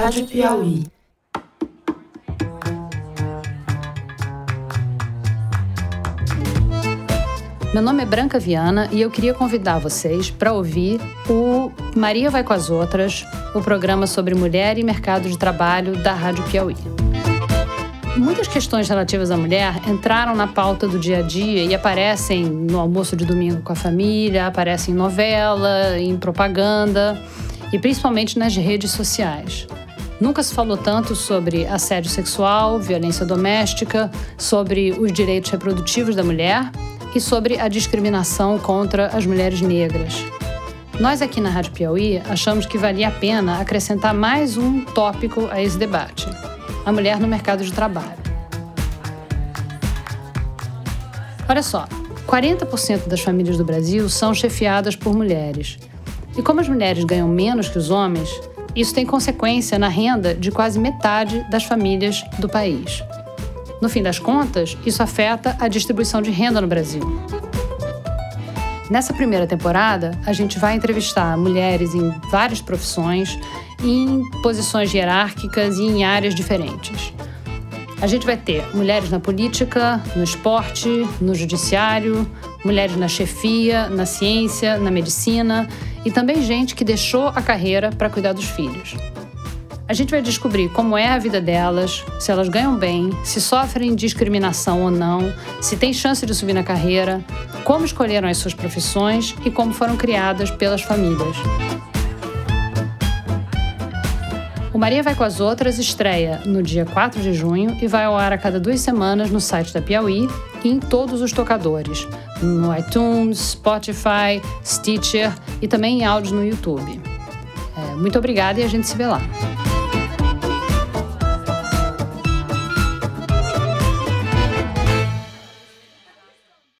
Rádio Piauí. Meu nome é Branca Viana e eu queria convidar vocês para ouvir o Maria Vai com as Outras, o programa sobre mulher e mercado de trabalho da Rádio Piauí. Muitas questões relativas à mulher entraram na pauta do dia a dia e aparecem no almoço de domingo com a família, aparecem em novela, em propaganda e principalmente nas redes sociais. Nunca se falou tanto sobre assédio sexual, violência doméstica, sobre os direitos reprodutivos da mulher e sobre a discriminação contra as mulheres negras. Nós aqui na Rádio Piauí achamos que valia a pena acrescentar mais um tópico a esse debate: a mulher no mercado de trabalho. Olha só, 40% das famílias do Brasil são chefiadas por mulheres. E como as mulheres ganham menos que os homens, isso tem consequência na renda de quase metade das famílias do país. No fim das contas, isso afeta a distribuição de renda no Brasil. Nessa primeira temporada, a gente vai entrevistar mulheres em várias profissões, em posições hierárquicas e em áreas diferentes. A gente vai ter mulheres na política, no esporte, no judiciário, mulheres na chefia, na ciência, na medicina e também gente que deixou a carreira para cuidar dos filhos. A gente vai descobrir como é a vida delas, se elas ganham bem, se sofrem discriminação ou não, se têm chance de subir na carreira, como escolheram as suas profissões e como foram criadas pelas famílias. O Maria Vai com as Outras estreia no dia 4 de junho e vai ao ar a cada duas semanas no site da Piauí e em todos os tocadores, no iTunes, Spotify, Stitcher e também em áudio no YouTube. É, muito obrigada e a gente se vê lá.